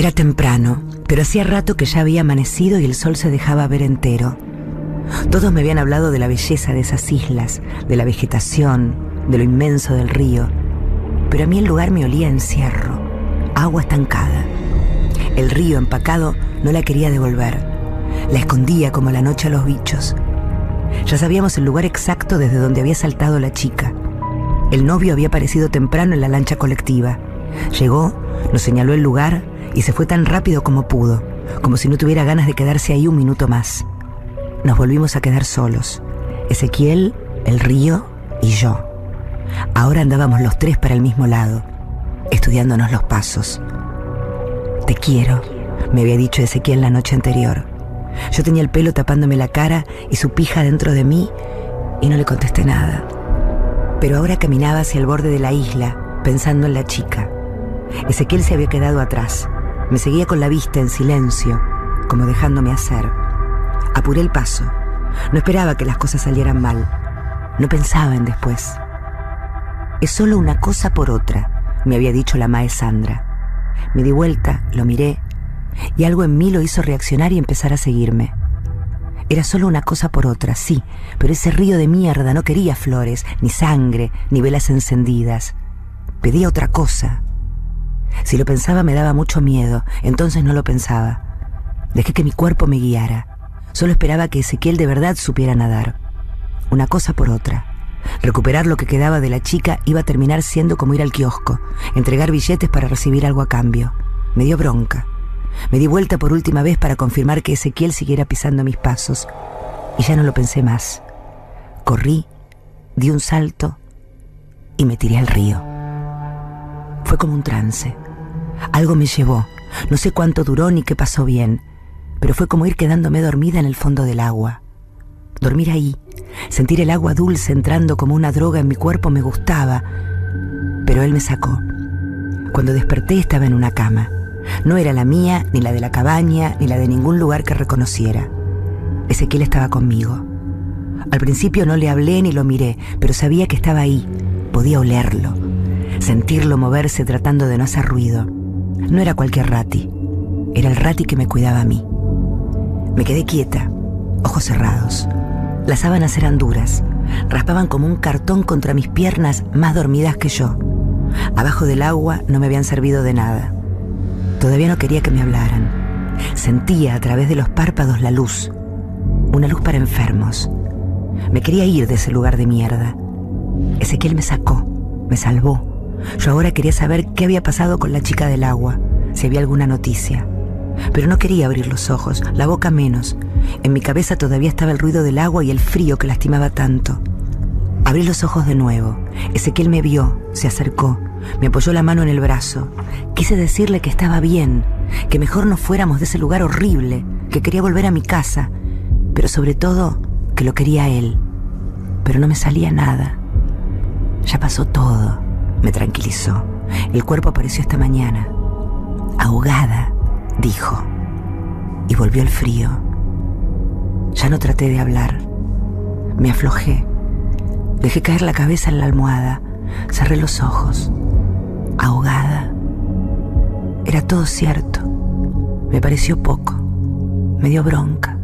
Era temprano, pero hacía rato que ya había amanecido y el sol se dejaba ver entero. Todos me habían hablado de la belleza de esas islas, de la vegetación, de lo inmenso del río, pero a mí el lugar me olía encierro, agua estancada. El río empacado no la quería devolver. La escondía como la noche a los bichos. Ya sabíamos el lugar exacto desde donde había saltado la chica. El novio había aparecido temprano en la lancha colectiva. Llegó, nos señaló el lugar y se fue tan rápido como pudo, como si no tuviera ganas de quedarse ahí un minuto más. Nos volvimos a quedar solos. Ezequiel, el río y yo. Ahora andábamos los tres para el mismo lado, estudiándonos los pasos. Te quiero, me había dicho Ezequiel la noche anterior. Yo tenía el pelo tapándome la cara y su pija dentro de mí y no le contesté nada. Pero ahora caminaba hacia el borde de la isla, pensando en la chica. Ezequiel se había quedado atrás. Me seguía con la vista en silencio, como dejándome hacer. Apuré el paso. No esperaba que las cosas salieran mal. No pensaba en después. Es solo una cosa por otra, me había dicho la mae Sandra. Me di vuelta, lo miré, y algo en mí lo hizo reaccionar y empezar a seguirme. Era solo una cosa por otra, sí, pero ese río de mierda no quería flores, ni sangre, ni velas encendidas. Pedía otra cosa. Si lo pensaba me daba mucho miedo, entonces no lo pensaba. Dejé que mi cuerpo me guiara. Solo esperaba que Ezequiel de verdad supiera nadar. Una cosa por otra. Recuperar lo que quedaba de la chica iba a terminar siendo como ir al kiosco, entregar billetes para recibir algo a cambio. Me dio bronca. Me di vuelta por última vez para confirmar que Ezequiel siguiera pisando mis pasos. Y ya no lo pensé más. Corrí, di un salto y me tiré al río. Fue como un trance. Algo me llevó. No sé cuánto duró ni qué pasó bien, pero fue como ir quedándome dormida en el fondo del agua. Dormir ahí, sentir el agua dulce entrando como una droga en mi cuerpo me gustaba, pero él me sacó. Cuando desperté estaba en una cama. No era la mía, ni la de la cabaña, ni la de ningún lugar que reconociera. Ezequiel estaba conmigo. Al principio no le hablé ni lo miré, pero sabía que estaba ahí. Podía olerlo, sentirlo moverse tratando de no hacer ruido. No era cualquier rati, era el rati que me cuidaba a mí. Me quedé quieta, ojos cerrados. Las sábanas eran duras, raspaban como un cartón contra mis piernas más dormidas que yo. Abajo del agua no me habían servido de nada. Todavía no quería que me hablaran. Sentía a través de los párpados la luz, una luz para enfermos. Me quería ir de ese lugar de mierda. Ezequiel me sacó, me salvó. Yo ahora quería saber qué había pasado con la chica del agua, si había alguna noticia. Pero no quería abrir los ojos, la boca menos. En mi cabeza todavía estaba el ruido del agua y el frío que lastimaba tanto. Abrí los ojos de nuevo. Ezequiel me vio, se acercó, me apoyó la mano en el brazo. Quise decirle que estaba bien, que mejor no fuéramos de ese lugar horrible, que quería volver a mi casa, pero sobre todo que lo quería él. Pero no me salía nada. Ya pasó todo, me tranquilizó. El cuerpo apareció esta mañana. Ahogada, dijo. Y volvió el frío. Ya no traté de hablar. Me aflojé. Dejé caer la cabeza en la almohada. Cerré los ojos ahogada. Era todo cierto. Me pareció poco. Me dio bronca.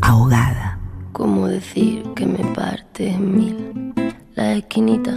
Ahogada. ¿Cómo decir que me parte en mil las esquinitas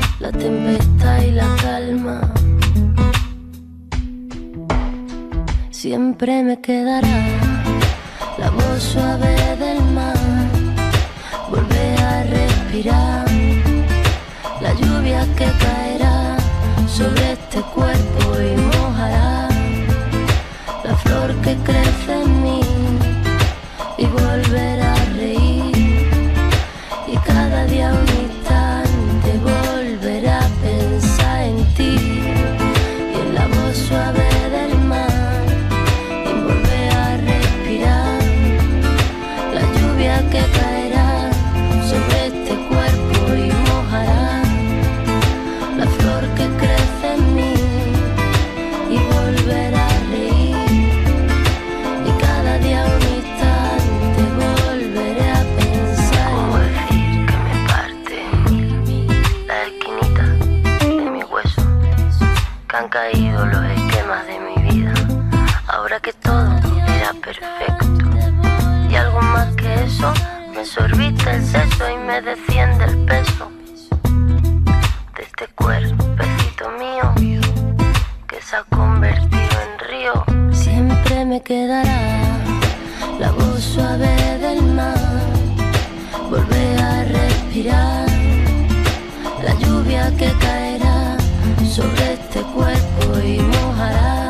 la tempestad y la calma. siempre me quedará la voz suave del mar. Volver a respirar perfecto y algo más que eso me sorbita el seso y me desciende el peso de este cuerpecito mío que se ha convertido en río. Siempre me quedará la voz suave del mar, volver a respirar la lluvia que caerá sobre este cuerpo y mojará